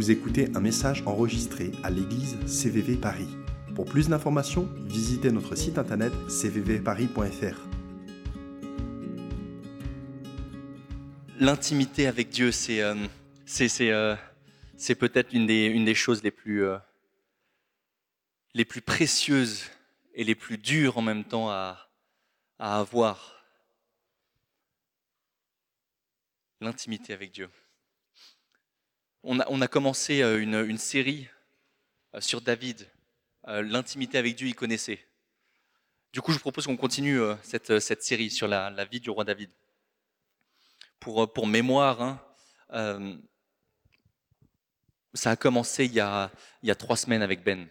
Vous écoutez un message enregistré à l'église CVV Paris. Pour plus d'informations, visitez notre site internet cvvparis.fr. L'intimité avec Dieu, c'est euh, euh, peut-être une des, une des choses les plus, euh, les plus précieuses et les plus dures en même temps à, à avoir. L'intimité avec Dieu. On a, commencé euh, une, série euh, sur David. Euh, L'intimité avec Dieu, il connaissait. Du coup, je vous propose qu'on continue cette, série sur la, vie du roi David. Pour, mémoire, hein, ça a commencé il y a, trois semaines avec Ben,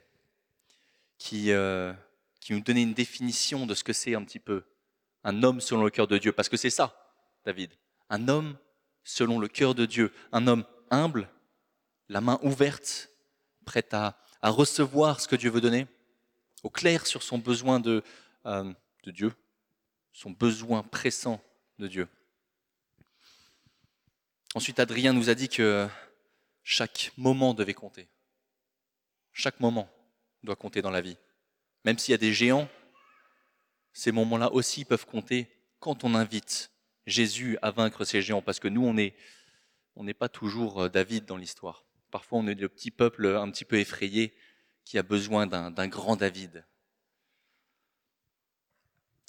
qui nous donnait une définition de ce que c'est un petit peu un homme selon le cœur de Dieu. Parce que c'est ça, David. Un homme selon le cœur de Dieu. Un homme humble, la main ouverte, prêt à, recevoir ce que Dieu veut donner, au clair sur son besoin de, euh, de Dieu, son besoin pressant de Dieu. Ensuite, Adrien nous a dit que chaque moment devait compter. Chaque moment doit compter dans la vie. Même s'il y a des géants, ces moments-là aussi peuvent compter quand on invite Jésus à vaincre ces géants, parce que nous, on n'est on pas toujours euh, David dans l'histoire. Parfois, on est le petit peuple un petit peu effrayé qui a besoin d'un grand David.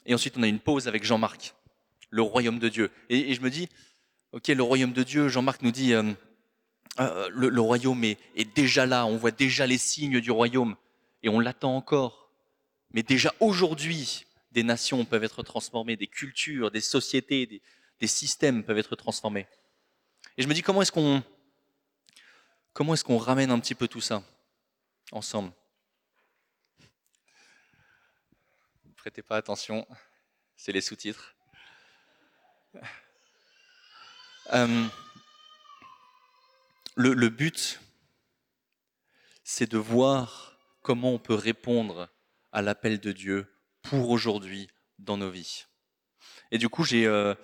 Et ensuite, on a une pause avec Jean-Marc, le royaume de Dieu. Et, je me dis, ok, le royaume de Dieu, Jean-Marc nous dit, euh, euh, le, royaume est, est déjà là, on voit déjà les signes du royaume, et on l'attend encore. Mais déjà aujourd'hui, des nations peuvent être transformées, des cultures, des sociétés, des, des systèmes peuvent être transformés. Et je me dis, comment est-ce qu'on comment est-ce qu'on ramène un petit peu tout ça ensemble? Prêtez pas attention, c'est les sous-titres. Euh, le, but, c'est de voir comment on peut répondre à l'appel de Dieu pour aujourd'hui dans nos vies. Et du coup, j'ai euh,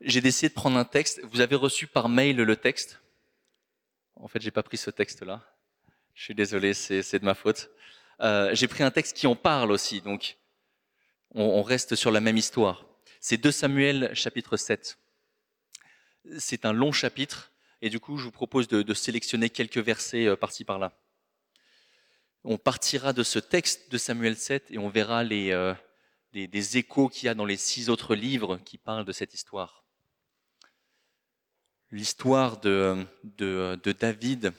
décidé de prendre un texte. Vous avez reçu par mail le texte? En fait, j'ai pas pris ce texte-là. Je suis désolé, c'est de ma faute. Euh, j'ai pris un texte qui en parle aussi, donc on, reste sur la même histoire. C'est 2 Samuel chapitre 7. C'est un long chapitre, et du coup, je vous propose de, sélectionner quelques versets euh, par-ci par-là. On partira de ce texte de Samuel 7 et on verra les, euh, des, des échos qu'il y a dans les six autres livres qui parlent de cette histoire. L'histoire de, de, de David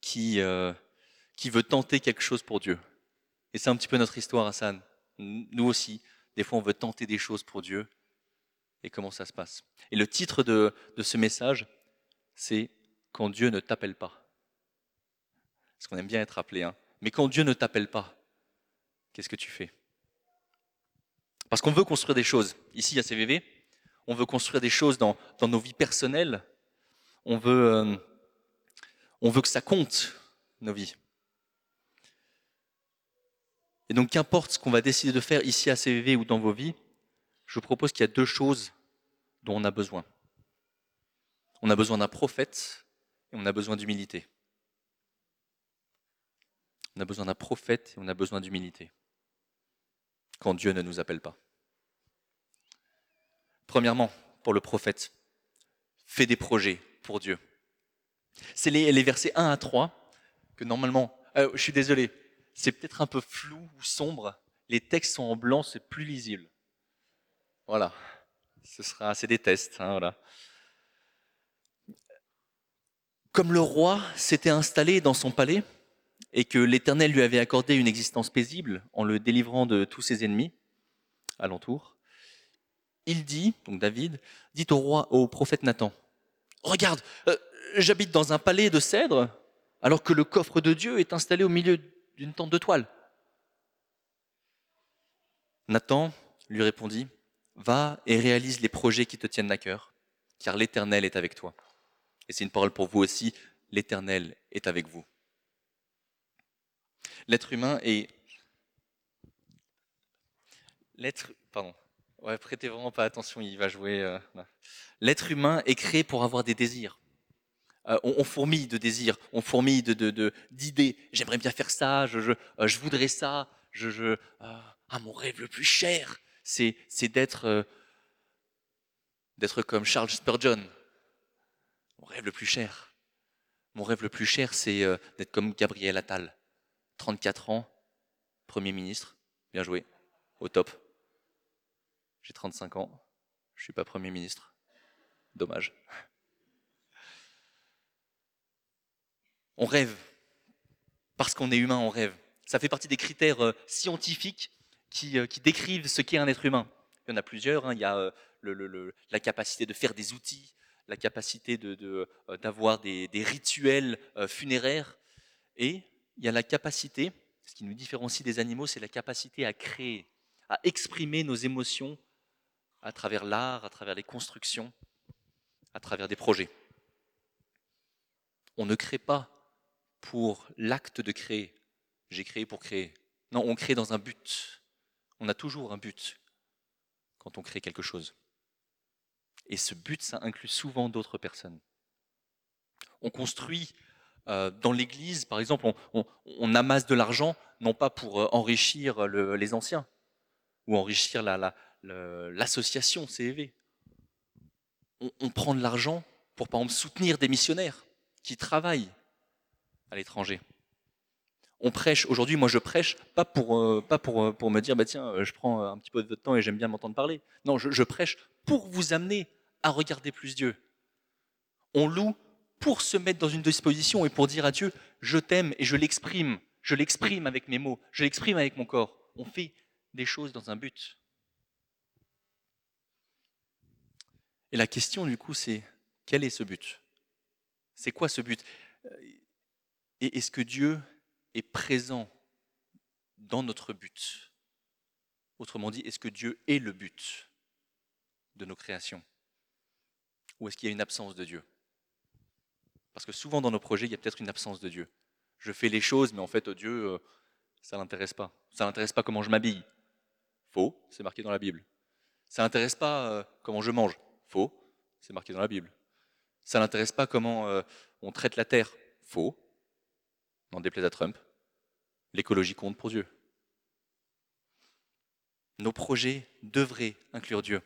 qui, euh, qui veut tenter quelque chose pour Dieu. Et c'est un petit peu notre histoire, Hassan. Nous aussi, des fois, on veut tenter des choses pour Dieu. Et comment ça se passe? Et le titre de, de ce message, c'est Quand Dieu ne t'appelle pas. Parce qu'on aime bien être appelé. Hein. Mais quand Dieu ne t'appelle pas, qu'est-ce que tu fais? Parce qu'on veut construire des choses. Ici, à CVV, on veut construire des choses dans, nos vies personnelles. On veut, euh, on veut que ça compte, nos vies. Et donc, qu'importe ce qu'on va décider de faire ici à CVV ou dans vos vies, je vous propose qu'il y a deux choses dont on a besoin. On a besoin d'un prophète et on a besoin d'humilité. On a besoin d'un prophète et on a besoin d'humilité. Quand Dieu ne nous appelle pas. Premièrement, pour le prophète, fais des projets pour Dieu. C'est les, versets 1 à 3 que normalement, euh, je suis désolé, c'est peut-être un peu flou ou sombre. Les textes sont en blanc, c'est plus lisible. Voilà, ce sera, c'est des tests. Hein, voilà. Comme le roi s'était installé dans son palais et que l'Éternel lui avait accordé une existence paisible en le délivrant de tous ses ennemis alentour, il dit, donc David, dit au roi, au prophète Nathan, regarde, euh, j'habite dans un palais de cèdre alors que le coffre de Dieu est installé au milieu d'une tente de toile. Nathan lui répondit, va et réalise les projets qui te tiennent à cœur, car l'Éternel est avec toi. Et c'est une parole pour vous aussi, l'Éternel est avec vous. L'être humain est... L'être... Pardon. Ouais, prêtez vraiment pas attention, il va jouer... Euh... L'être humain est créé pour avoir des désirs. euh, on, fourmille de désirs, on fourmille d'idées. J'aimerais bien faire ça, je, euh, voudrais ça, ah, mon rêve le plus cher, c'est, c'est d'être, d'être comme Charles Spurgeon. Mon rêve le plus cher. Mon rêve le plus cher, c'est d'être comme Gabriel Attal. 34 ans, Premier ministre, bien joué, au top. J'ai 35 ans, je ne suis pas Premier ministre. Dommage. On rêve. Parce qu'on est humain, on rêve. Ça fait partie des critères euh, scientifiques euh, qui, décrivent ce qu'est un être humain. Il y en a plusieurs. Hein. Il y a euh, la capacité de faire des outils, la capacité d'avoir de, des, rituels funéraires. Et il y a la capacité, ce qui nous différencie des animaux, c'est la capacité à créer, à exprimer nos émotions à travers l'art, à travers les constructions, à travers des projets. On ne crée pas pour l'acte de créer. J'ai créé pour créer. Non, on crée dans un but. On a toujours un but quand on crée quelque chose. Et ce but, ça inclut souvent d'autres personnes. On construit euh, dans l'Église, par exemple, on, amasse de l'argent, non pas pour euh, enrichir les anciens ou enrichir la, CEV. On, on prend de l'argent pour, par exemple, soutenir des missionnaires qui travaillent à l'étranger. On prêche, aujourd'hui moi je prêche, pas pour, euh, pas pour, pour me dire, bah tiens, je prends un petit peu de votre temps et j'aime bien m'entendre parler. Non, je prêche pour vous amener à regarder plus Dieu. On loue pour se mettre dans une disposition et pour dire à Dieu, je t'aime et je l'exprime. Je l'exprime avec mes mots, je l'exprime avec mon corps. On fait des choses dans un but. Et la question du coup, c'est quel est ce but? C'est quoi ce but? Et est-ce que Dieu est présent dans notre but? Autrement dit, est-ce que Dieu est le but de nos créations? Ou est-ce qu'il y a une absence de Dieu? Parce que souvent dans nos projets, il y a peut-être une absence de Dieu. Je fais les choses, mais en fait, Dieu, euh, ça ne l'intéresse pas. Ça ne l'intéresse pas comment je m'habille. Faux, c'est marqué dans la Bible. Ça ne l'intéresse pas euh, comment je mange. Faux, c'est marqué dans la Bible. Ça ne l'intéresse pas comment euh, on traite la terre. Faux, n'en déplaise à Trump. L'écologie compte pour Dieu. Nos projets devraient inclure Dieu.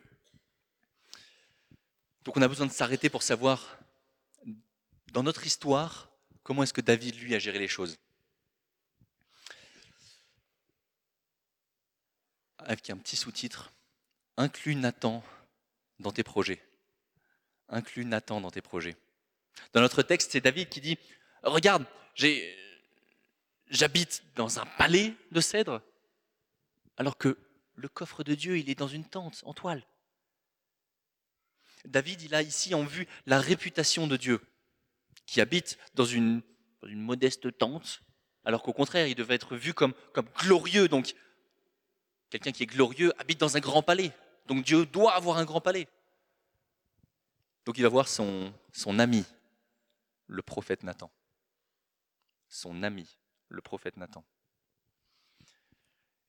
Donc on a besoin de s'arrêter pour savoir dans notre histoire, comment est-ce que David, lui, a géré les choses Avec un petit sous-titre, Inclus Nathan dans tes projets. Inclus Nathan dans tes projets. Dans notre texte, c'est David qui dit, regarde, j'habite dans un palais de cèdre, alors que le coffre de Dieu, il est dans une tente en toile. David, il a ici en vue la réputation de Dieu qui habite dans une, modeste tente, alors qu'au contraire, il devait être vu comme, comme glorieux. Donc, quelqu'un qui est glorieux habite dans un grand palais. Donc, Dieu doit avoir un grand palais. Donc, il va voir son, ami, le prophète Nathan. Son ami, le prophète Nathan.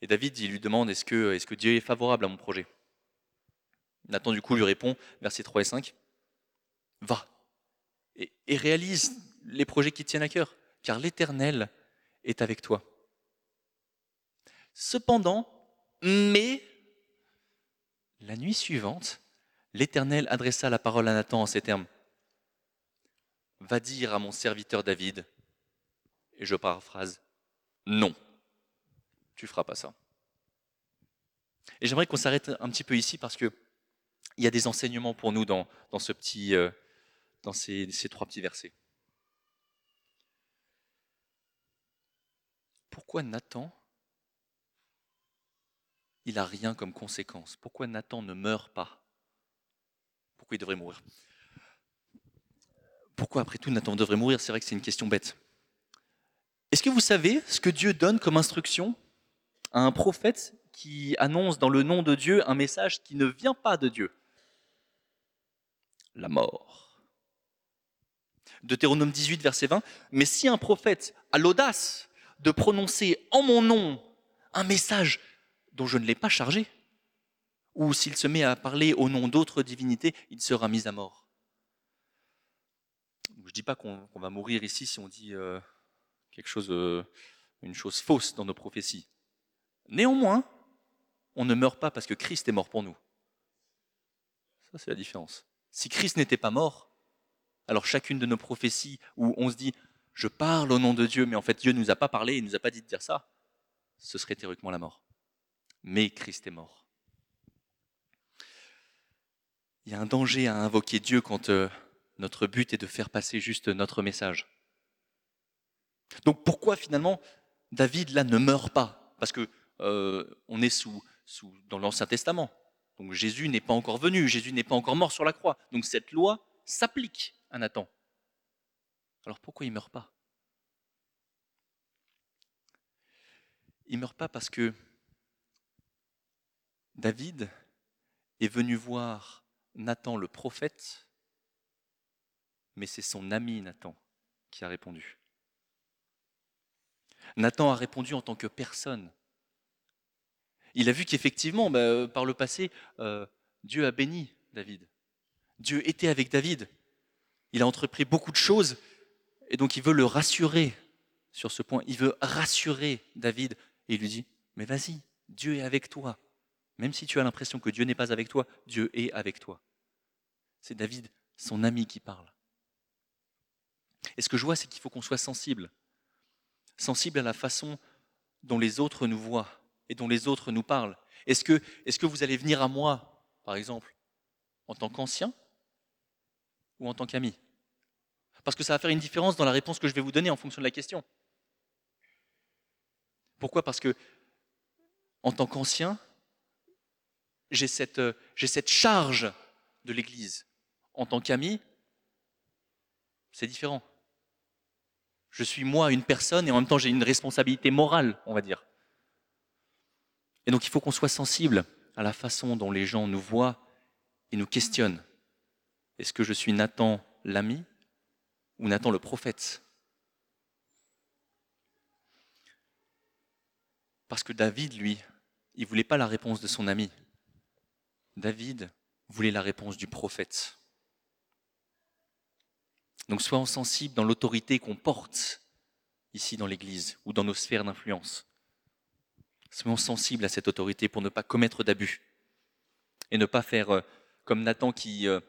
Et David, il lui demande est-ce que, est que Dieu est favorable à mon projet? Nathan, du coup, lui répond, versets 3 et 5 Va, et, réalise les projets qui tiennent à cœur, car l'Éternel est avec toi. Cependant, mais la nuit suivante, l'Éternel adressa la parole à Nathan en ces termes. Va dire à mon serviteur David, et je paraphrase, non, tu feras pas ça. Et j'aimerais qu'on s'arrête un petit peu ici parce qu'il y a des enseignements pour nous dans, euh, dans ces, trois petits versets. Pourquoi Nathan, il n'a rien comme conséquence Pourquoi Nathan ne meurt pas? Pourquoi il devrait mourir? Pourquoi après tout Nathan devrait mourir? C'est vrai que c'est une question bête. Est-ce que vous savez ce que Dieu donne comme instruction à un prophète qui annonce dans le nom de Dieu un message qui ne vient pas de Dieu? La mort. Deutéronome 18, verset 20. Mais si un prophète a l'audace de prononcer en mon nom un message je ne l'ai pas chargé, ou s'il se met à parler au nom d'autres divinités, il sera mis à mort. je ne dis pas qu'on va mourir ici si on dit euh, quelque chose, euh, une chose fausse dans nos prophéties. Néanmoins, on ne meurt pas parce que Christ est mort pour nous. Ça, c'est la différence. Si Christ n'était pas mort, alors chacune de nos prophéties où on se dit je parle au nom de Dieu, mais en fait Dieu ne nous a pas parlé, il ne nous a pas dit de dire ça, ce serait théoriquement la mort. Mais Christ est mort. Il y a un danger à invoquer Dieu quand euh, notre but est de faire passer juste notre message. Donc pourquoi finalement David là ne meurt pas? Parce que euh, on est dans l'Ancien Testament. Donc Jésus n'est pas encore venu, Jésus n'est pas encore mort sur la croix. Donc cette loi s'applique à Nathan. Alors pourquoi il meurt pas? Il meurt pas parce que David est venu voir Nathan le prophète, mais c'est son ami Nathan qui a répondu. Nathan a répondu en tant que personne. Il a vu qu'effectivement, bah, par le passé, euh, Dieu a béni David. Dieu était avec David. Il a entrepris beaucoup de choses et donc il veut le rassurer sur ce point. Il veut rassurer David et il lui dit, mais vas-y, Dieu est avec toi. Même si tu as l'impression que Dieu n'est pas avec toi, Dieu est avec toi. C'est David, son ami, qui parle. Et ce que je vois, c'est qu'il faut qu'on soit sensible. Sensible à la façon dont les autres nous voient et dont les autres nous parlent. Est-ce que, que vous allez venir à moi, par exemple, en tant qu'ancien ou en tant qu'ami? Parce que ça va faire une différence dans la réponse que je vais vous donner en fonction de la question. Pourquoi? Parce que, en tant qu'ancien, j'ai cette, euh, cette charge de l'Église. En tant qu'ami, c'est différent. Je suis moi une personne et en même temps j'ai une responsabilité morale, on va dire. Et donc il faut qu'on soit sensible à la façon dont les gens nous voient et nous questionnent. Est-ce que je suis Nathan l'ami ou Nathan le prophète? Parce que David, lui, il voulait pas la réponse de son ami. David voulait la réponse du prophète. Donc soyons sensibles dans l'autorité qu'on porte ici dans l'Église ou dans nos sphères d'influence. Soyons sensibles à cette autorité pour ne pas commettre d'abus et ne pas faire euh, comme Nathan qui, euh,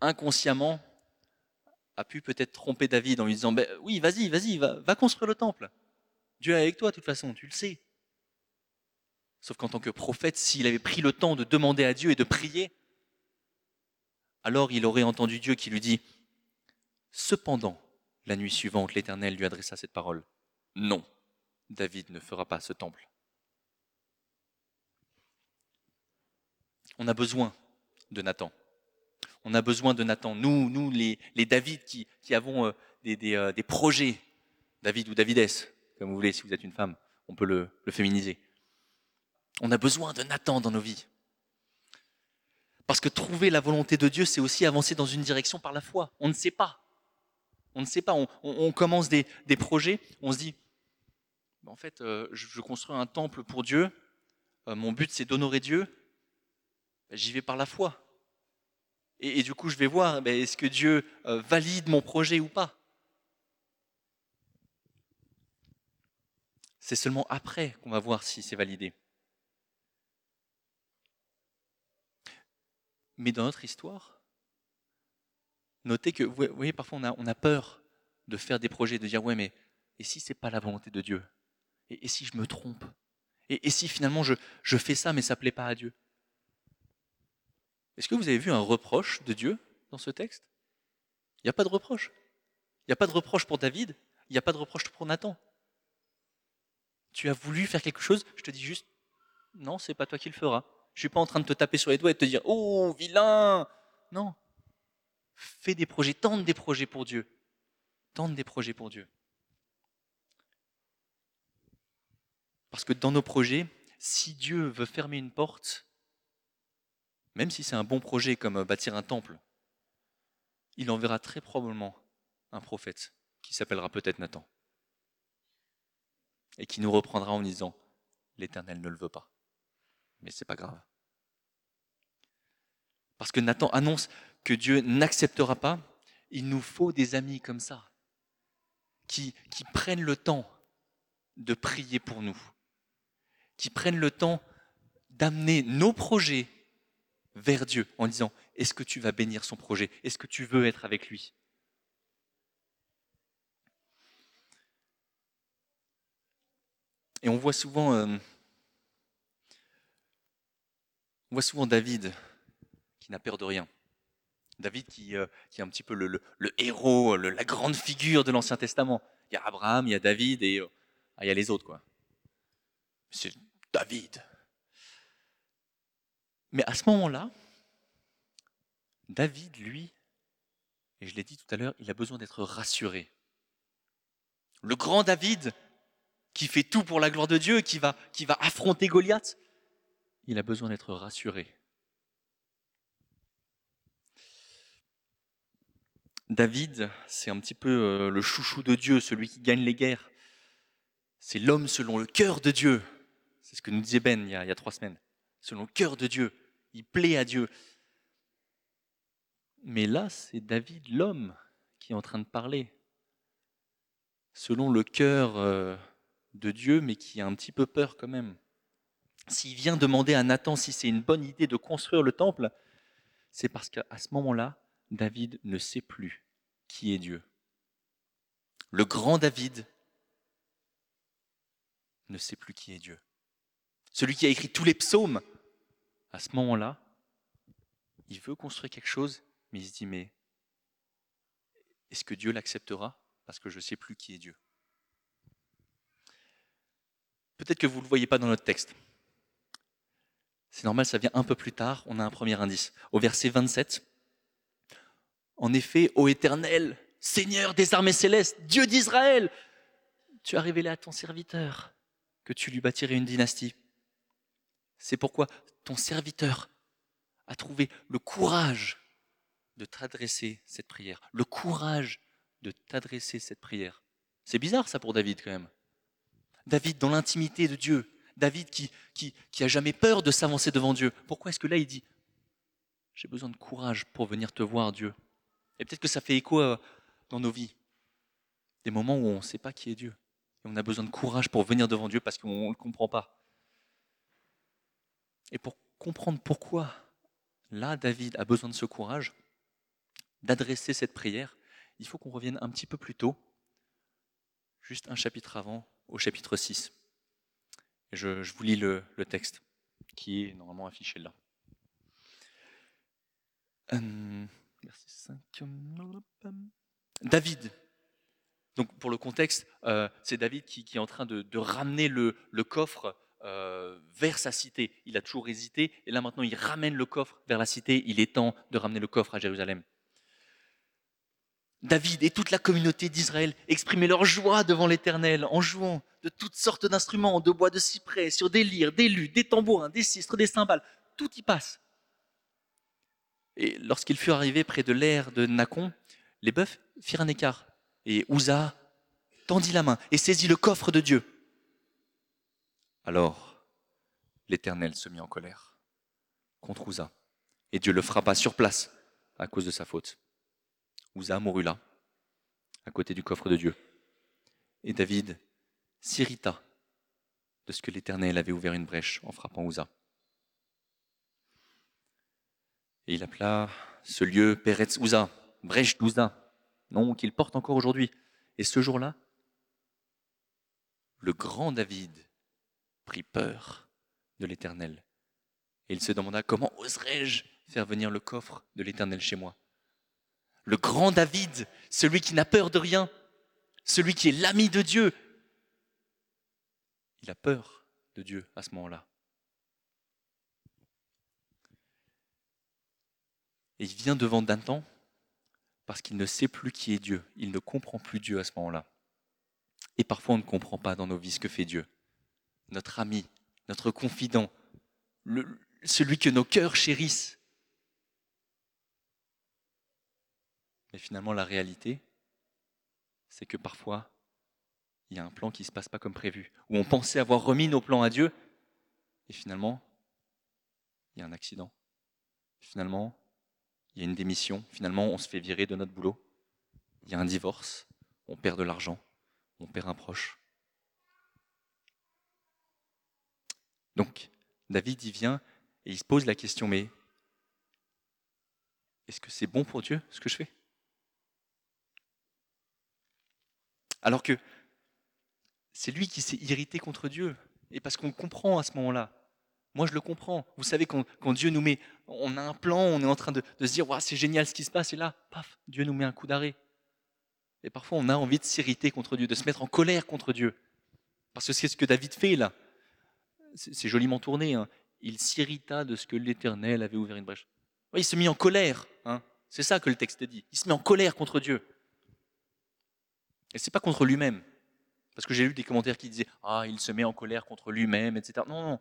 inconsciemment, a pu peut-être tromper David en lui disant ben, Oui, vas-y, vas-y, va, va construire le temple. Dieu est avec toi de toute façon, tu le sais. Sauf qu'en tant que prophète, s'il avait pris le temps de demander à Dieu et de prier, alors il aurait entendu Dieu qui lui dit Cependant, la nuit suivante, l'Éternel lui adressa cette parole. Non, David ne fera pas ce temple. On a besoin de Nathan. On a besoin de Nathan. Nous, nous les, David qui, avons euh, euh, des, projets, David ou Davidès, comme vous voulez, si vous êtes une femme, on peut le féminiser. On a besoin de Nathan dans nos vies. Parce que trouver la volonté de Dieu, c'est aussi avancer dans une direction par la foi. On ne sait pas. On ne sait pas, on, commence des, projets, on se dit, en fait, euh, je, construis un temple pour Dieu, euh, mon but c'est d'honorer Dieu, ben, j'y vais par la foi. Et, du coup, je vais voir, ben, est-ce que Dieu euh, valide mon projet ou pas? C'est seulement après qu'on va voir si c'est validé. Mais dans notre histoire, Notez que, vous voyez, parfois on a, peur de faire des projets, de dire, ouais, mais et si c'est pas la volonté de Dieu? Et, si je me trompe? Et, si finalement je, je fais ça, mais ça ne plaît pas à Dieu? Est-ce que vous avez vu un reproche de Dieu dans ce texte? Il n'y a pas de reproche. Il n'y a pas de reproche pour David, il n'y a pas de reproche pour Nathan. Tu as voulu faire quelque chose, je te dis juste, non, c'est pas toi qui le feras. Je ne suis pas en train de te taper sur les doigts et de te dire, oh, vilain Non, Fais des projets, tente des projets pour Dieu. Tente des projets pour Dieu. Parce que dans nos projets, si Dieu veut fermer une porte, même si c'est un bon projet comme bâtir un temple, il enverra très probablement un prophète qui s'appellera peut-être Nathan et qui nous reprendra en disant l'Éternel ne le veut pas. Mais c'est pas grave. Parce que Nathan annonce que Dieu n'acceptera pas il nous faut des amis comme ça, qui, qui prennent le temps de prier pour nous, qui prennent le temps d'amener nos projets vers Dieu en disant, est-ce que tu vas bénir son projet? Est-ce que tu veux être avec lui? Et on voit souvent, euh, on voit souvent David qui n'a peur de rien. David qui, euh, est un petit peu le, héros, la grande figure de l'Ancien Testament. Il y a Abraham, il y a David et euh, ah, il y a les autres. C'est David. Mais à ce moment-là, David, lui, et je l'ai dit tout à l'heure, il a besoin d'être rassuré. Le grand David, qui fait tout pour la gloire de Dieu, qui va affronter Goliath, il a besoin d'être rassuré. David, c'est un petit peu euh, le chouchou de Dieu, celui qui gagne les guerres. C'est l'homme selon le cœur de Dieu. C'est ce que nous disait Ben il y, a, trois semaines. Selon le cœur de Dieu. Il plaît à Dieu. Mais là, c'est David, l'homme, qui est en train de parler. Selon le cœur euh, de Dieu, mais qui a un petit peu peur quand même. S'il vient demander à Nathan si c'est une bonne idée de construire le temple, c'est parce qu'à ce moment-là, David ne sait plus qui est Dieu. Le grand David ne sait plus qui est Dieu. Celui qui a écrit tous les psaumes, à ce moment-là, il veut construire quelque chose, mais il se dit, mais est-ce que Dieu l'acceptera Parce que je ne sais plus qui est Dieu? Peut-être que vous ne le voyez pas dans notre texte. C'est normal, ça vient un peu plus tard, on a un premier indice. Au verset 27, En effet, ô Éternel, Seigneur des armées célestes, Dieu d'Israël, tu as révélé à ton serviteur que tu lui bâtirais une dynastie. C'est pourquoi ton serviteur a trouvé le courage de t'adresser cette prière, le courage de t'adresser cette prière. C'est bizarre ça pour David quand même. David dans l'intimité de Dieu, David qui, qui, a jamais peur de s'avancer devant Dieu. Pourquoi est-ce que là il dit J'ai besoin de courage pour venir te voir, Dieu Et peut-être que ça fait écho euh, dans nos vies. Des moments où on ne sait pas qui est Dieu. Et on a besoin de courage pour venir devant Dieu parce qu'on ne le comprend pas. Et pour comprendre pourquoi là David a besoin de ce courage, d'adresser cette prière, il faut qu'on revienne un petit peu plus tôt, juste un chapitre avant, au chapitre 6. Je, vous lis le, texte qui est normalement affiché là. Euh, David. Donc pour le contexte, euh, c'est David qui, est en train de, ramener le, coffre euh, vers sa cité. Il a toujours hésité et là maintenant il ramène le coffre vers la cité. Il est temps de ramener le coffre à Jérusalem. David et toute la communauté d'Israël exprimaient leur joie devant l'Éternel en jouant de toutes sortes d'instruments, de bois de cyprès, sur des lyres, des luths, des tambourins, des sistres, des cymbales. Tout y passe. Et lorsqu'ils furent arrivés près de l'air de Nacon, les bœufs firent un écart. Et Ouza tendit la main et saisit le coffre de Dieu. Alors l'Éternel se mit en colère contre Ouza. Et Dieu le frappa sur place à cause de sa faute. Ouza mourut là, à côté du coffre de Dieu. Et David s'irrita de ce que l'Éternel avait ouvert une brèche en frappant Ouza. Et il appela ce lieu Peretz Ouza, brèche d'Ouza, nom qu'il porte encore aujourd'hui. Et ce jour-là, le grand David prit peur de l'Éternel. Et il se demanda comment oserais-je faire venir le coffre de l'Éternel chez moi? Le grand David, celui qui n'a peur de rien, celui qui est l'ami de Dieu. Il a peur de Dieu à ce moment-là. Et il vient devant Nathan parce qu'il ne sait plus qui est Dieu. Il ne comprend plus Dieu à ce moment-là. Et parfois on ne comprend pas dans nos vies ce que fait Dieu. Notre ami, notre confident, celui que nos cœurs chérissent. Mais finalement, la réalité, c'est que parfois, il y a un plan qui ne se passe pas comme prévu, où on pensait avoir remis nos plans à Dieu, et finalement, il y a un accident. Finalement, il y a une démission. Finalement, on se fait virer de notre boulot. il y a un divorce, on perd de l'argent, on perd un proche. Donc, David y vient et il se pose la question, mais est-ce que c'est bon pour Dieu ce que je fais? Alors que c'est lui qui s'est irrité contre Dieu. Et parce qu'on comprend à ce moment-là. Moi, je le comprends. Vous savez, quand, Dieu nous met, on a un plan, on est en train de, se dire, c'est génial ce qui se passe, et là, paf, Dieu nous met un coup d'arrêt. Et parfois, on a envie de s'irriter contre Dieu, de se mettre en colère contre Dieu. Parce que c'est ce que David fait là. C'est joliment tourné. Hein. Il s'irrita de ce que l'Éternel avait ouvert une brèche. il se mit en colère. Hein. C'est ça que le texte dit. Il se met en colère contre Dieu. Et c'est pas contre lui-même. Parce que j'ai lu des commentaires qui disaient Ah, il se met en colère contre lui-même, etc. Non, non,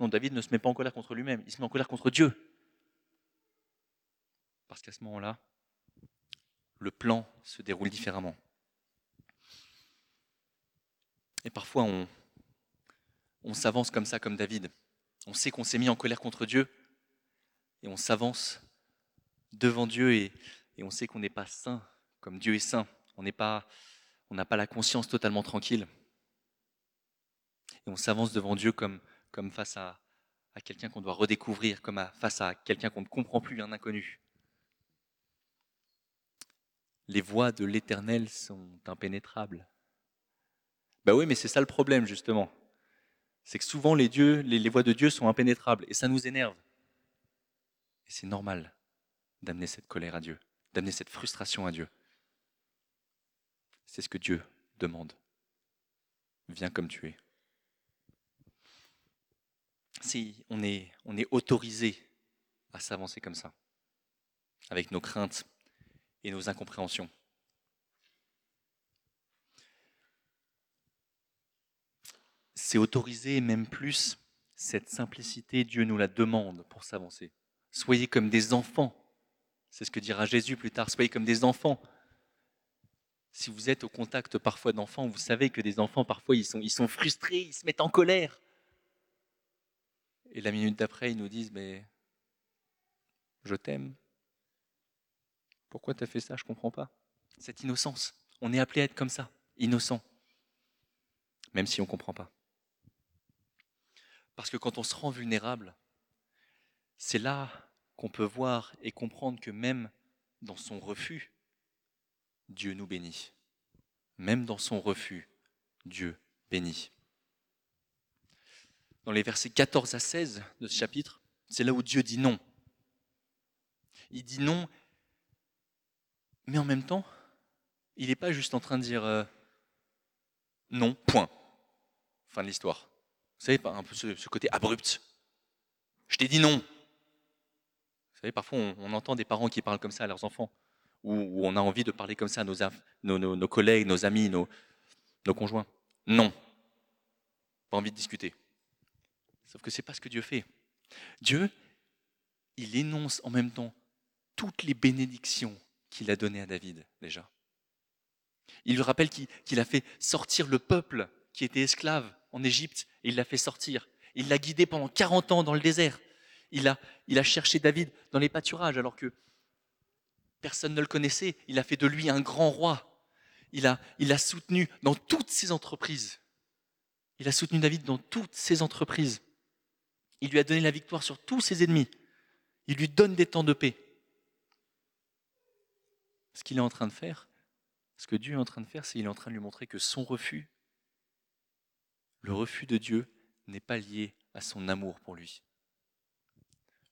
non, David ne se met pas en colère contre lui-même, il se met en colère contre Dieu. Parce qu'à ce moment-là, le plan se déroule différemment. Et parfois, on, s'avance comme ça, comme David. On sait qu'on s'est mis en colère contre Dieu, et on s'avance devant Dieu, et, et on sait qu'on n'est pas saint comme Dieu est saint. On n'est pas on n'a pas la conscience totalement tranquille. Et on s'avance devant Dieu comme, comme face à, à quelqu'un qu'on doit redécouvrir, comme face à quelqu'un qu'on ne comprend plus, un inconnu. Les voies de l'Éternel sont impénétrables. Ben oui, mais c'est ça le problème, justement. C'est que souvent les, dieux, les voies de Dieu sont impénétrables, et ça nous énerve. Et c'est normal d'amener cette colère à Dieu, d'amener cette frustration à Dieu. C'est ce que Dieu demande. Viens comme tu es. Si on est, on est autorisé à s'avancer comme ça, avec nos craintes et nos incompréhensions. C'est autorisé, même plus, cette simplicité, Dieu nous la demande pour s'avancer. Soyez comme des enfants. C'est ce que dira Jésus plus tard. Soyez comme des enfants. Si vous êtes au contact parfois d'enfants, vous savez que des enfants, parfois, ils sont, frustrés, ils se mettent en colère. Et la minute d'après, ils nous disent, mais je t'aime. Pourquoi tu as fait ça? Je ne comprends pas. Cette innocence. On est appelé à être comme ça, innocent. Même si on ne comprend pas. Parce que quand on se rend vulnérable, c'est là qu'on peut voir et comprendre que même dans son refus, Dieu nous bénit. Même dans son refus, Dieu bénit. Dans les versets 14 à 16 de ce chapitre, c'est là où Dieu dit non. Il dit non, mais en même temps, il n'est pas juste en train de dire euh, non, point. Fin de l'histoire. Vous savez, un peu ce, côté abrupt. Je t'ai dit non. Vous savez, parfois on entend des parents qui parlent comme ça à leurs enfants où, on a envie de parler comme ça à nos, collègues, nos amis, nos, nos conjoints. Non. Pas envie de discuter. Sauf que ce n'est pas ce que Dieu fait. Dieu, il énonce en même temps toutes les bénédictions qu'il a données à David déjà. Il lui rappelle qu'il a fait sortir le peuple qui était esclave en Égypte et il l'a fait sortir. Il l'a guidé pendant 40 ans dans le désert. Il a cherché David dans les pâturages alors que Personne ne le connaissait. Il a fait de lui un grand roi. Il a, soutenu dans toutes ses entreprises. Il a soutenu David dans toutes ses entreprises. Il lui a donné la victoire sur tous ses ennemis. Il lui donne des temps de paix. Ce qu'il est en train de faire, ce que Dieu est en train de faire, c'est qu'il est en train de lui montrer que son refus, le refus de Dieu, n'est pas lié à son amour pour lui.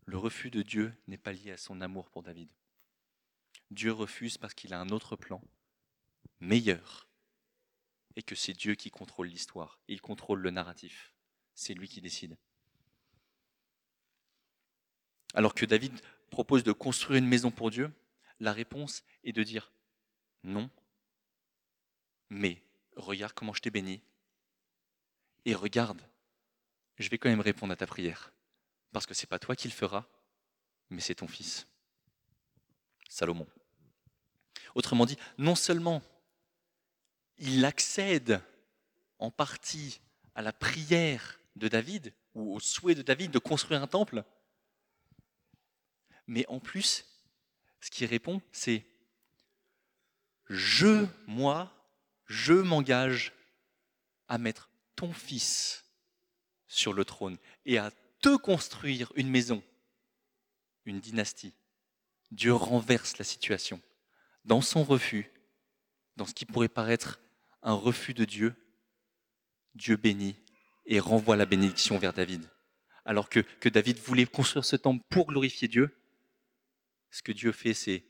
Le refus de Dieu n'est pas lié à son amour pour David. Dieu refuse parce qu'il a un autre plan, meilleur, et que c'est Dieu qui contrôle l'histoire. Il contrôle le narratif. C'est lui qui décide. Alors que David propose de construire une maison pour Dieu, la réponse est de dire non, mais regarde comment je t'ai béni, et regarde, je vais quand même répondre à ta prière, parce que c'est pas toi qui le feras, mais c'est ton fils, Salomon. Autrement dit, non seulement il accède en partie à la prière de David, ou au souhait de David de construire un temple, mais en plus, ce qu'il répond, c'est je, moi, je m'engage à mettre ton fils sur le trône et à te construire une maison, une dynastie. Dieu renverse la situation. Dans son refus, dans ce qui pourrait paraître un refus de Dieu, Dieu bénit et renvoie la bénédiction vers David. Alors que, David voulait construire ce temple pour glorifier Dieu, ce que Dieu fait, c'est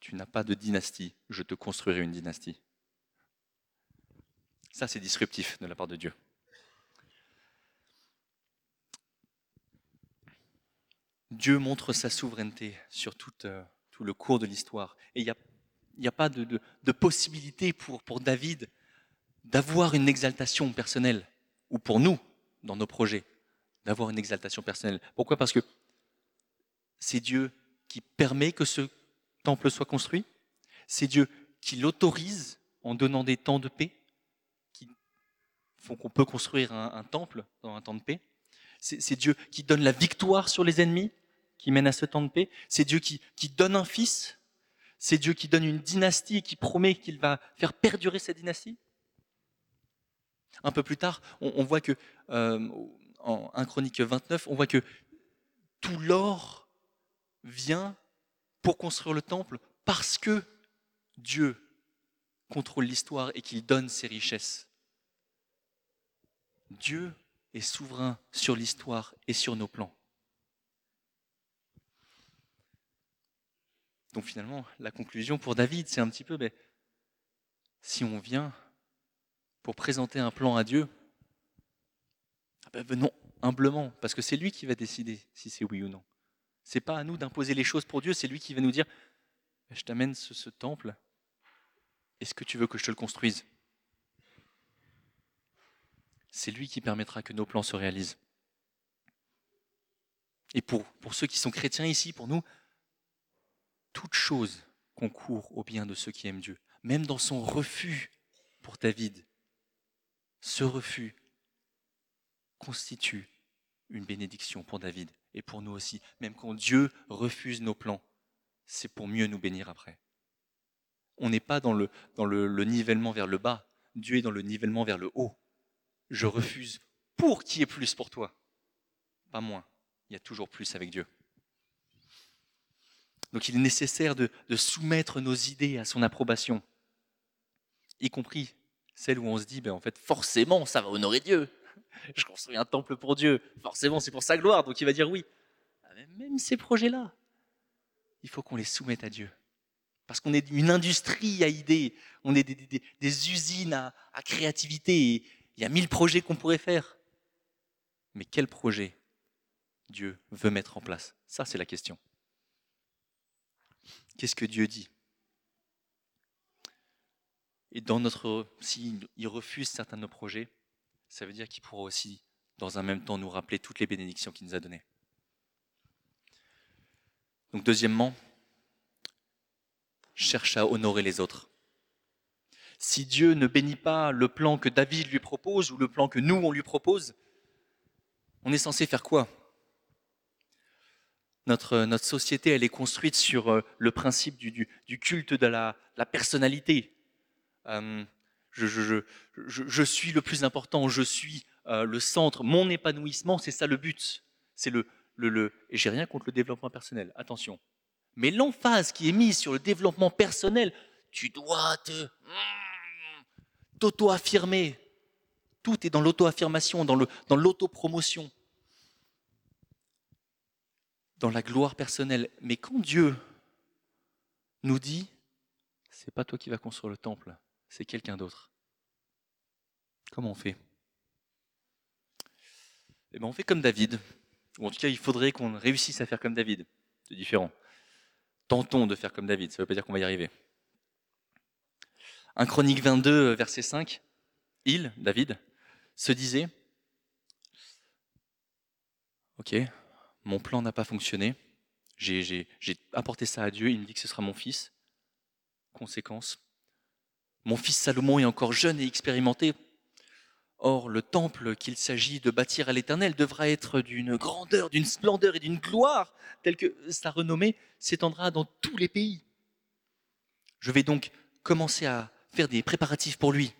tu n'as pas de dynastie, je te construirai une dynastie. Ça, c'est disruptif de la part de Dieu. Dieu montre sa souveraineté sur euh, tout, le cours de l'histoire. Et il n'y a, pas de, possibilité pour, pour David d'avoir une exaltation personnelle, ou pour nous, dans nos projets, d'avoir une exaltation personnelle. Pourquoi? Parce que c'est Dieu qui permet que ce temple soit construit, c'est Dieu qui l'autorise en donnant des temps de paix, qui font qu'on peut construire un temple dans un temps de paix. C'est Dieu qui donne la victoire sur les ennemis, qui mène à ce temps de paix. C'est Dieu qui, donne un fils. C'est Dieu qui donne une dynastie et qui promet qu'il va faire perdurer cette dynastie. Un peu plus tard, on, voit que, euh, en 1 Chronique 29, on voit que tout l'or vient pour construire le temple parce que Dieu contrôle l'histoire et qu'il donne ses richesses. Dieu est souverain sur l'histoire et sur nos plans. Donc finalement, la conclusion pour David, c'est un petit peu, ben, si on vient pour présenter un plan à Dieu, ah ben, venons humblement, parce que c'est lui qui va décider si c'est oui ou non. C'est pas à nous d'imposer les choses pour Dieu, c'est lui qui va nous dire, je t'amène ce, ce temple, est-ce que tu veux que je te le construise? C'est lui qui permettra que nos plans se réalisent. Et pour, pour ceux qui sont chrétiens ici, pour nous, toute chose concourt au bien de ceux qui aiment Dieu. Même dans son refus pour David, ce refus constitue une bénédiction pour David et pour nous aussi. Même quand Dieu refuse nos plans, c'est pour mieux nous bénir après. On n'est pas dans, le, nivellement vers le bas, Dieu est dans le nivellement vers le haut je refuse pour qu'il y ait plus pour toi, pas moins. Il y a toujours plus avec Dieu. Donc il est nécessaire de, soumettre nos idées à son approbation, y compris celles où on se dit, ben, en fait, forcément, ça va honorer Dieu. Je construis un temple pour Dieu, forcément, c'est pour sa gloire, donc il va dire oui. Ah, même ces projets-là, il faut qu'on les soumette à Dieu. Parce qu'on est une industrie à idées, on est des, usines à, à créativité, il y a mille projets qu'on pourrait faire. Mais quel projet Dieu veut mettre en place? Ça, c'est la question. Qu'est-ce que Dieu dit? Et dans notre, s'il refuse certains de nos projets, ça veut dire qu'il pourra aussi, dans un même temps, nous rappeler toutes les bénédictions qu'il nous a données. Donc, deuxièmement, cherche à honorer les autres. Si Dieu ne bénit pas le plan que David lui propose ou le plan que nous, on lui propose, on est censé faire quoi? Notre, notre, société, elle est construite sur euh, le principe du, culte de la, personnalité. Euh, je, suis le plus important, je suis euh, le centre, mon épanouissement, c'est ça le but. C'est le, le, et j'ai rien contre le développement personnel, attention. Mais l'emphase qui est mise sur le développement personnel, tu dois te d'auto-affirmer. Tout est dans l'auto-affirmation, dans l'auto-promotion, dans la gloire personnelle. Mais quand Dieu nous dit, c'est pas toi qui vas construire le temple, c'est quelqu'un d'autre. Comment on fait? Eh bien, on fait comme David. Ou en tout cas, il faudrait qu'on réussisse à faire comme David. C'est différent. Tentons de faire comme David. Ça ne veut pas dire qu'on va y arriver. 1 Chronique 22, verset 5, il, David, se disait, OK, mon plan n'a pas fonctionné, j'ai apporté ça à Dieu, il me dit que ce sera mon fils. Conséquence, mon fils Salomon est encore jeune et expérimenté. Or, le temple qu'il s'agit de bâtir à l'Éternel devra être d'une grandeur, d'une splendeur et d'une gloire telle que sa renommée s'étendra dans tous les pays. Je vais donc commencer à faire des préparatifs pour lui.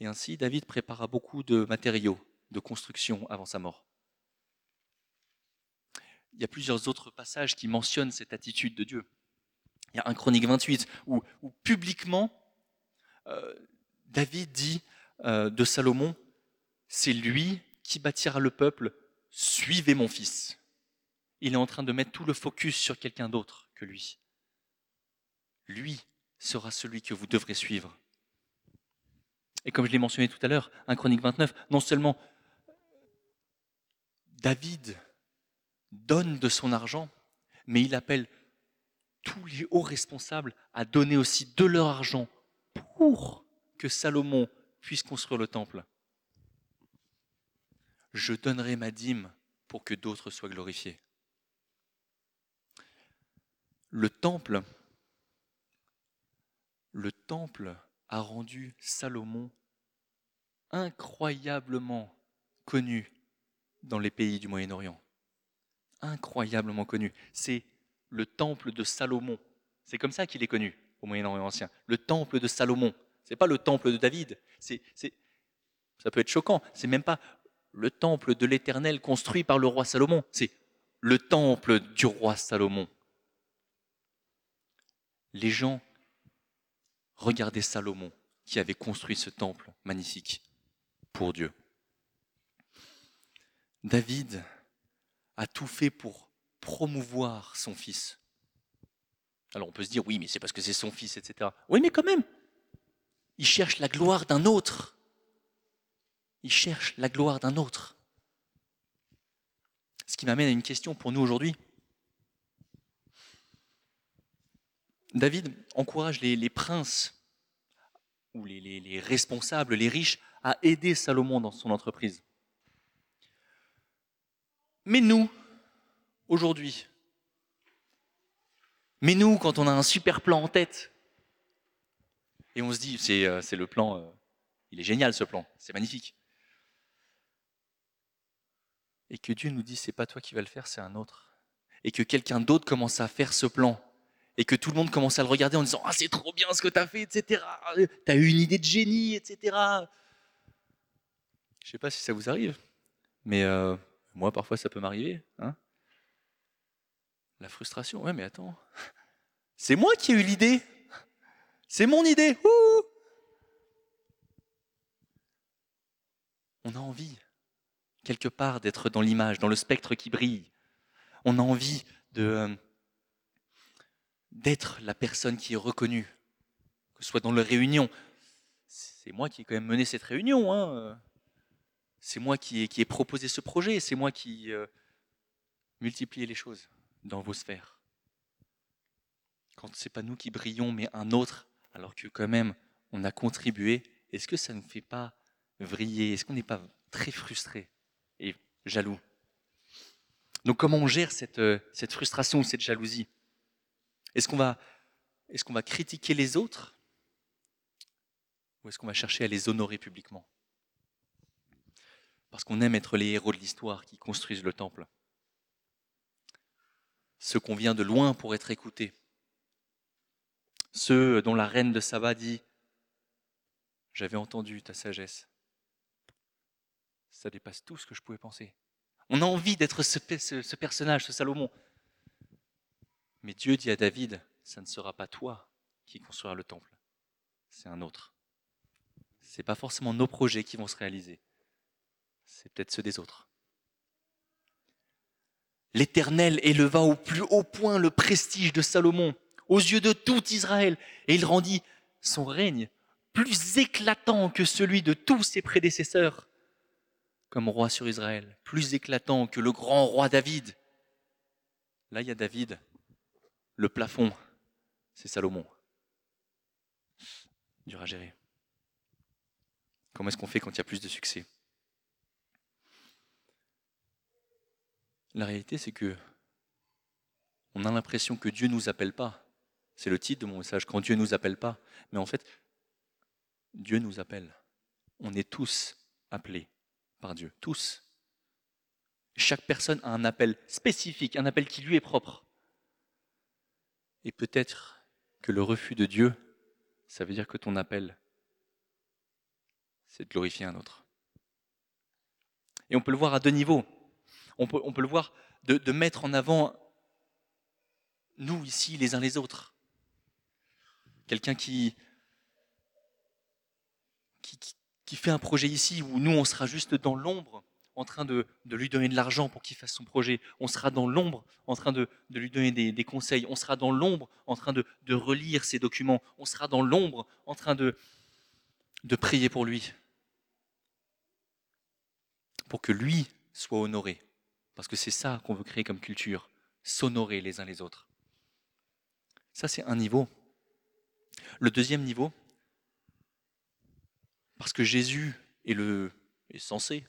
Et ainsi, David prépara beaucoup de matériaux de construction avant sa mort. Il y a plusieurs autres passages qui mentionnent cette attitude de Dieu. Il y a un Chronique 28 où, publiquement, euh, David dit euh, de Salomon, c'est lui qui bâtira le peuple, suivez mon fils. Il est en train de mettre tout le focus sur quelqu'un d'autre que lui. Lui sera celui que vous devrez suivre. Et comme je l'ai mentionné tout à l'heure, un Chronique 29, non seulement David donne de son argent, mais il appelle tous les hauts responsables à donner aussi de leur argent pour que Salomon puisse construire le temple. Je donnerai ma dîme pour que d'autres soient glorifiés. Le temple, le temple a rendu Salomon incroyablement connu dans les pays du Moyen-Orient. Incroyablement connu. C'est le temple de Salomon. C'est comme ça qu'il est connu au Moyen-Orient ancien. Le temple de Salomon. C'est pas le temple de David. C'est, ça peut être choquant. C'est même pas le temple de l'Éternel construit par le roi Salomon. C'est le temple du roi Salomon. Les gens regardaient Salomon qui avait construit ce temple magnifique pour Dieu. David a tout fait pour promouvoir son fils. Alors on peut se dire, oui, mais c'est parce que c'est son fils, etc. Oui, mais quand même, il cherche la gloire d'un autre. Il cherche la gloire d'un autre. Ce qui m'amène à une question pour nous aujourd'hui. David encourage les, princes ou les responsables, les riches, à aider Salomon dans son entreprise. Mais nous, aujourd'hui, mais nous, quand on a un super plan en tête, et on se dit, c'est euh, le plan, euh, il est génial ce plan, c'est magnifique. Et que Dieu nous dit, c'est pas toi qui vas le faire, c'est un autre. Et que quelqu'un d'autre commence à faire ce plan. Et que tout le monde commence à le regarder en disant, ah c'est trop bien ce que tu as fait, etc. Tu as eu une idée de génie, etc. Je sais pas si ça vous arrive, mais euh, moi parfois ça peut m'arriver. Hein la frustration, ouais mais attends, c'est moi qui ai eu l'idée. C'est mon idée. On a envie, quelque part, d'être dans l'image, dans le spectre qui brille. On a envie de euh, d'être la personne qui est reconnue, que ce soit dans la réunion. C'est moi qui ai quand même mené cette réunion. Hein c'est moi qui ai, proposé ce projet, c'est moi qui euh, multiplie les choses dans vos sphères. Quand ce n'est pas nous qui brillons, mais un autre, alors que quand même on a contribué, est-ce que ça ne fait pas vriller? Est-ce qu'on n'est pas très frustré et jaloux? Donc comment on gère cette, euh, cette frustration ou cette jalousie? Est-ce qu'on va, est qu'on va critiquer les autres ou est-ce qu'on va chercher à les honorer publiquement? Parce qu'on aime être les héros de l'histoire qui construisent le temple. Ceux qu'on vient de loin pour être écoutés. Ceux dont la reine de Saba dit J'avais entendu ta sagesse. Ça dépasse tout ce que je pouvais penser. On a envie d'être ce, personnage, ce Salomon. Mais Dieu dit à David Ça ne sera pas toi qui construira le temple, c'est un autre. Ce n'est pas forcément nos projets qui vont se réaliser c'est peut-être ceux des autres. L'Éternel éleva au plus haut point le prestige de Salomon aux yeux de tout Israël, et il rendit son règne plus éclatant que celui de tous ses prédécesseurs comme roi sur Israël, plus éclatant que le grand roi David. Là, il y a David, le plafond, c'est Salomon. Dur à gérer. Comment est-ce qu'on fait quand il y a plus de succès? La réalité, c'est que on a l'impression que Dieu ne nous appelle pas. C'est le titre de mon message, quand Dieu ne nous appelle pas. Mais en fait, Dieu nous appelle. On est tous appelés par Dieu, tous. Chaque personne a un appel spécifique, un appel qui lui est propre. Et peut-être que le refus de Dieu, ça veut dire que ton appel, c'est de glorifier un autre. Et on peut le voir à deux niveaux. On peut, le voir de, mettre en avant nous ici les uns les autres. Quelqu'un qui, fait un projet ici où nous, on sera juste dans l'ombre en train de, lui donner de l'argent pour qu'il fasse son projet. On sera dans l'ombre en train de, lui donner des, conseils. On sera dans l'ombre en train de, relire ses documents. On sera dans l'ombre en train de prier pour lui. Pour que lui soit honoré. Parce que c'est ça qu'on veut créer comme culture. S'honorer les uns les autres. Ça, c'est un niveau. Le deuxième niveau, parce que Jésus est, est censé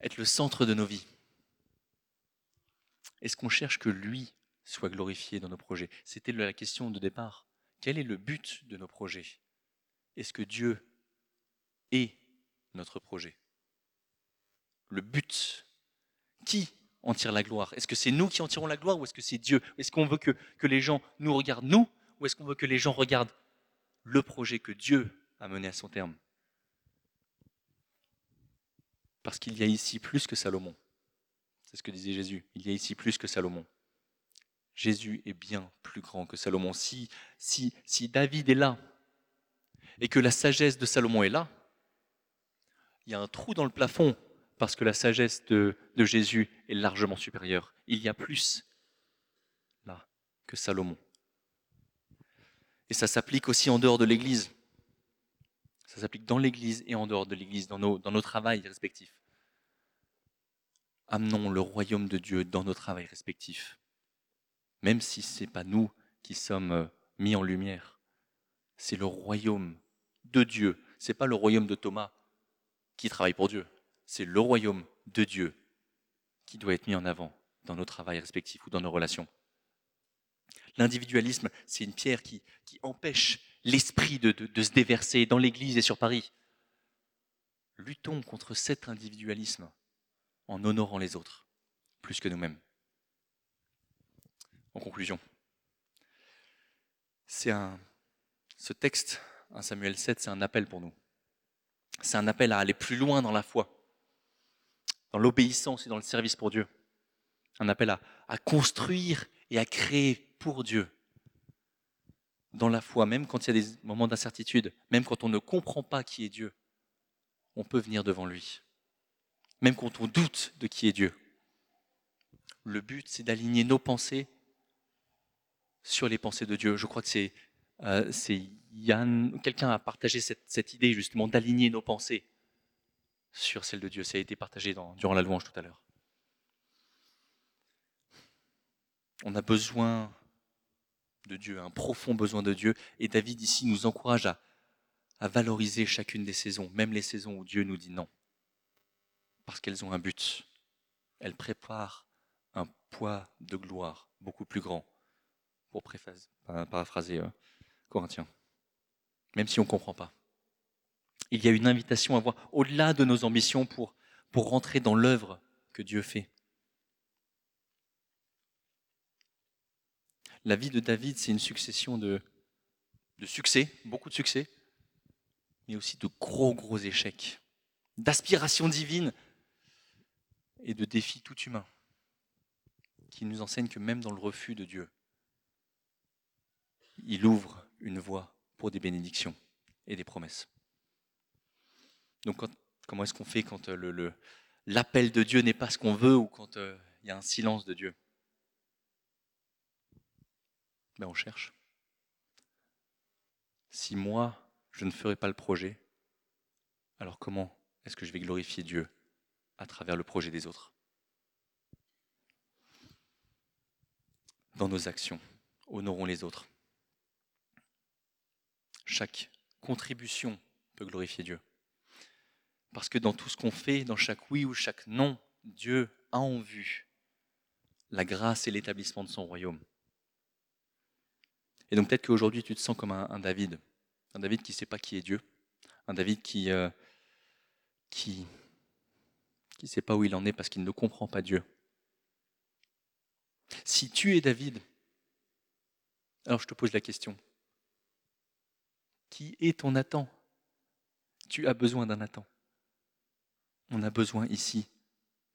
être le centre de nos vies. Est-ce qu'on cherche que lui soit glorifié dans nos projets? C'était la question de départ. Quel est le but de nos projets? Est-ce que Dieu est notre projet? Le but. Qui en tire la gloire? Est-ce que c'est nous qui en tirons la gloire ou est-ce que c'est Dieu? Est-ce qu'on veut que, les gens nous regardent nous ou est-ce qu'on veut que les gens regardent le projet que Dieu a mené à son terme? Parce qu'il y a ici plus que Salomon. C'est ce que disait Jésus. Il y a ici plus que Salomon. Jésus est bien plus grand que Salomon. Si, si, si David est là et que la sagesse de Salomon est là, il y a un trou dans le plafond parce que la sagesse de, Jésus est largement supérieure. Il y a plus là que Salomon. Et ça s'applique aussi en dehors de l'Église. Ça s'applique dans l'Église et en dehors de l'Église, dans nos, dans nos travails respectifs. Amenons le royaume de Dieu dans nos travails respectifs. Même si ce n'est pas nous qui sommes euh, mis en lumière. C'est le royaume de Dieu. Ce n'est pas le royaume de Thomas qui travaille pour Dieu. C'est le royaume de Dieu qui doit être mis en avant dans nos travails respectifs ou dans nos relations. L'individualisme, c'est une pierre qui, empêche l'esprit de se déverser dans l'Église et sur Paris. Luttons contre cet individualisme en honorant les autres, plus que nous-mêmes. En conclusion, c'est un, ce texte, 1 Samuel 7, c'est un appel pour nous. C'est un appel à aller plus loin dans la foi, dans l'obéissance et dans le service pour Dieu. Un appel à, construire et à créer pour Dieu dans la foi, même quand il y a des moments d'incertitude, même quand on ne comprend pas qui est Dieu, on peut venir devant lui. Même quand on doute de qui est Dieu. Le but, c'est d'aligner nos pensées sur les pensées de Dieu. Je crois que c'est euh, Yann, quelqu'un a partagé cette idée justement d'aligner nos pensées sur celles de Dieu. Ça a été partagé durant la louange tout à l'heure. On a besoin de Dieu, un profond besoin de Dieu. Et David ici nous encourage à, à valoriser chacune des saisons, même les saisons où Dieu nous dit non. Parce qu'elles ont un but. Elles préparent un poids de gloire beaucoup plus grand, pour paraphraser euh, Corinthiens. Même si on ne comprend pas. Il y a une invitation à voir au-delà de nos ambitions pour, pour rentrer dans l'œuvre que Dieu fait. La vie de David, c'est une succession de, de succès, beaucoup de succès, mais aussi de gros, gros échecs, d'aspirations divines et de défis tout humains, qui nous enseignent que même dans le refus de Dieu, il ouvre une voie pour des bénédictions et des promesses. Donc comment est-ce qu'on fait quand euh, l'appel de Dieu n'est pas ce qu'on veut ou quand euh, il y a un silence de Dieu? Ben On cherche. Si moi, je ne ferai pas le projet, alors comment est-ce que je vais glorifier Dieu à travers le projet des autres? Dans nos actions, honorons les autres. Chaque contribution peut glorifier Dieu. Parce que dans tout ce qu'on fait, dans chaque oui ou chaque non, Dieu a en vue la grâce et l'établissement de son royaume. Et donc peut-être qu'aujourd'hui tu te sens comme un, David, un David qui ne sait pas qui est Dieu, un David qui euh, qui qui ne sait pas où il en est parce qu'il ne comprend pas Dieu. Si tu es David, alors je te pose la question, Qui est ton Nathan? Tu as besoin d'un Nathan. On a besoin ici,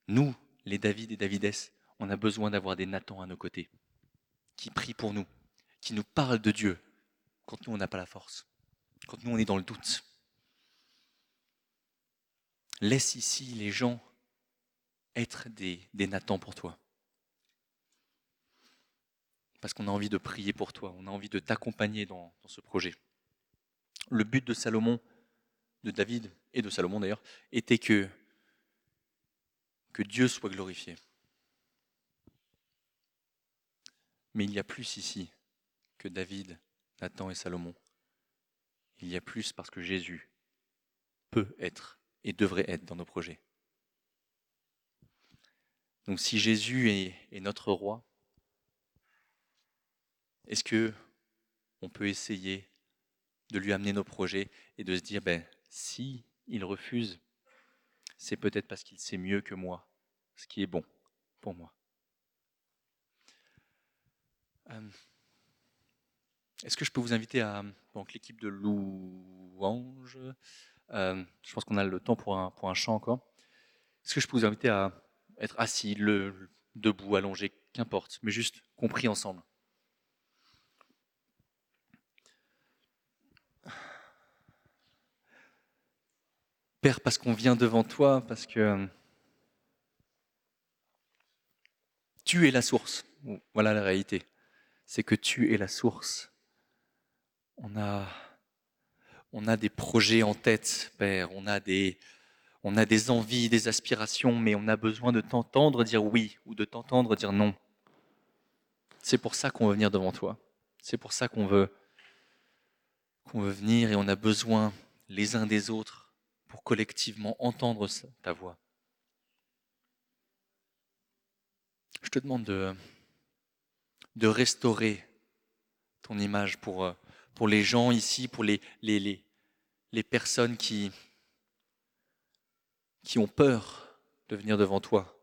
nous, les David et Davidès, on a besoin d'avoir des Nathans à nos côtés, qui prient pour nous, qui nous parlent de Dieu, quand nous, on n'a pas la force, quand nous, on est dans le doute. Laisse ici les gens être des, des Nathans pour toi. Parce qu'on a envie de prier pour toi, on a envie de t'accompagner dans ce projet. Le but de Salomon, de David et de Salomon d'ailleurs, était que, que Dieu soit glorifié. Mais il y a plus ici que David, Nathan et Salomon. Il y a plus parce que Jésus peut être et devrait être dans nos projets. Donc si Jésus est, notre roi, est-ce que on peut essayer de lui amener nos projets et de se dire ben si il refuse, c'est peut-être parce qu'il sait mieux que moi ce qui est bon pour moi. Euh, est-ce que je peux vous inviter à donc l'équipe de louange euh, Je pense qu'on a le temps pour un, pour un chant encore. Est-ce que je peux vous inviter à être assis, le, debout, allongé, qu'importe, mais juste compris ensemble? Père, parce qu'on vient devant toi, parce que tu es la source. Voilà la réalité c'est que tu es la source. On a, on a des projets en tête, Père, on a des, on a des envies, des aspirations, mais on a besoin de t'entendre dire oui ou de t'entendre dire non. C'est pour ça qu'on veut venir devant toi. C'est pour ça qu'on veut, qu'on veut venir et on a besoin les uns des autres pour collectivement entendre ta voix. Je te demande de, restaurer ton image pour, euh, pour les gens ici, pour les, les, les, personnes qui, qui ont peur de venir devant toi,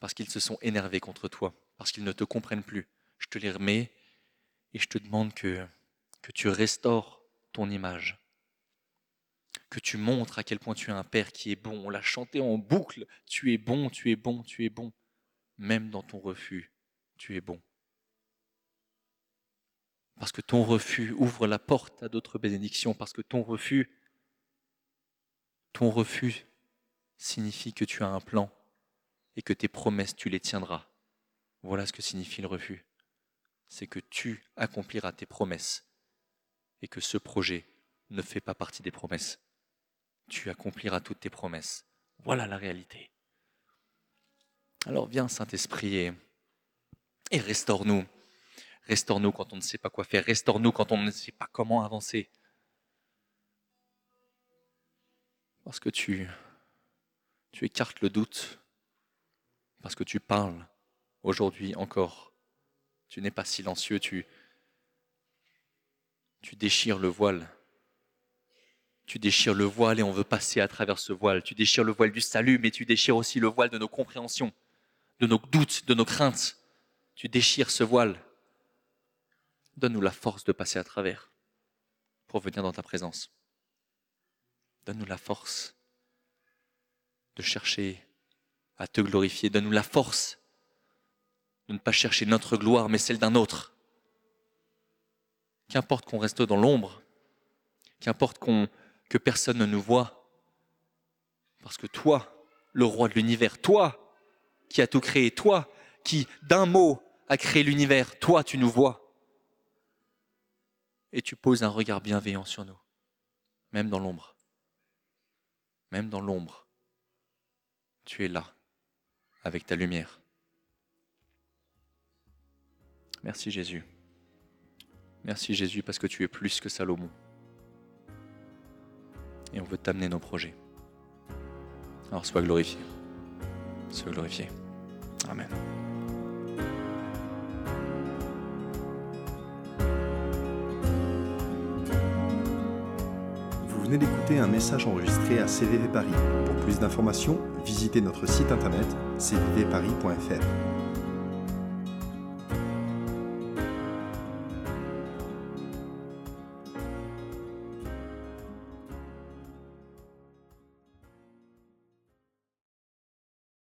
parce qu'ils se sont énervés contre toi, parce qu'ils ne te comprennent plus. Je te les remets et je te demande que, que tu restaures ton image, que tu montres à quel point tu es un Père qui est bon. On l'a chanté en boucle, tu es bon, tu es bon, tu es bon, même dans ton refus tu es bon. Parce que ton refus ouvre la porte à d'autres bénédictions, parce que ton refus, ton refus signifie que tu as un plan et que tes promesses, tu les tiendras. Voilà ce que signifie le refus. C'est que tu accompliras tes promesses et que ce projet ne fait pas partie des promesses. Tu accompliras toutes tes promesses. Voilà la réalité. Alors viens, Saint-Esprit, et restaure-nous. Restaure-nous quand on ne sait pas quoi faire. Restaure-nous quand on ne sait pas comment avancer. Parce que tu, tu écartes le doute. Parce que tu parles aujourd'hui encore. Tu n'es pas silencieux. Tu, tu déchires le voile. Tu déchires le voile et on veut passer à travers ce voile. Tu déchires le voile du salut, mais tu déchires aussi le voile de nos compréhensions, de nos doutes, de nos craintes tu déchires ce voile. Donne-nous la force de passer à travers pour venir dans ta présence. Donne-nous la force de chercher à te glorifier. Donne-nous la force de ne pas chercher notre gloire, mais celle d'un autre. Qu'importe qu'on reste dans l'ombre, qu'importe qu'on, que personne ne nous voit, parce que toi, le roi de l'univers, toi qui as tout créé, toi qui d'un mot a créé l'univers, toi tu nous vois. Et tu poses un regard bienveillant sur nous, même dans l'ombre. Même dans l'ombre, tu es là, avec ta lumière. Merci Jésus. Merci Jésus parce que tu es plus que Salomon. Et on veut t'amener nos projets. Alors sois glorifié. Sois glorifié. Amen. venez d'écouter un message enregistré à CVV Paris. Pour plus d'informations, visitez notre site internet cvvparis.fr.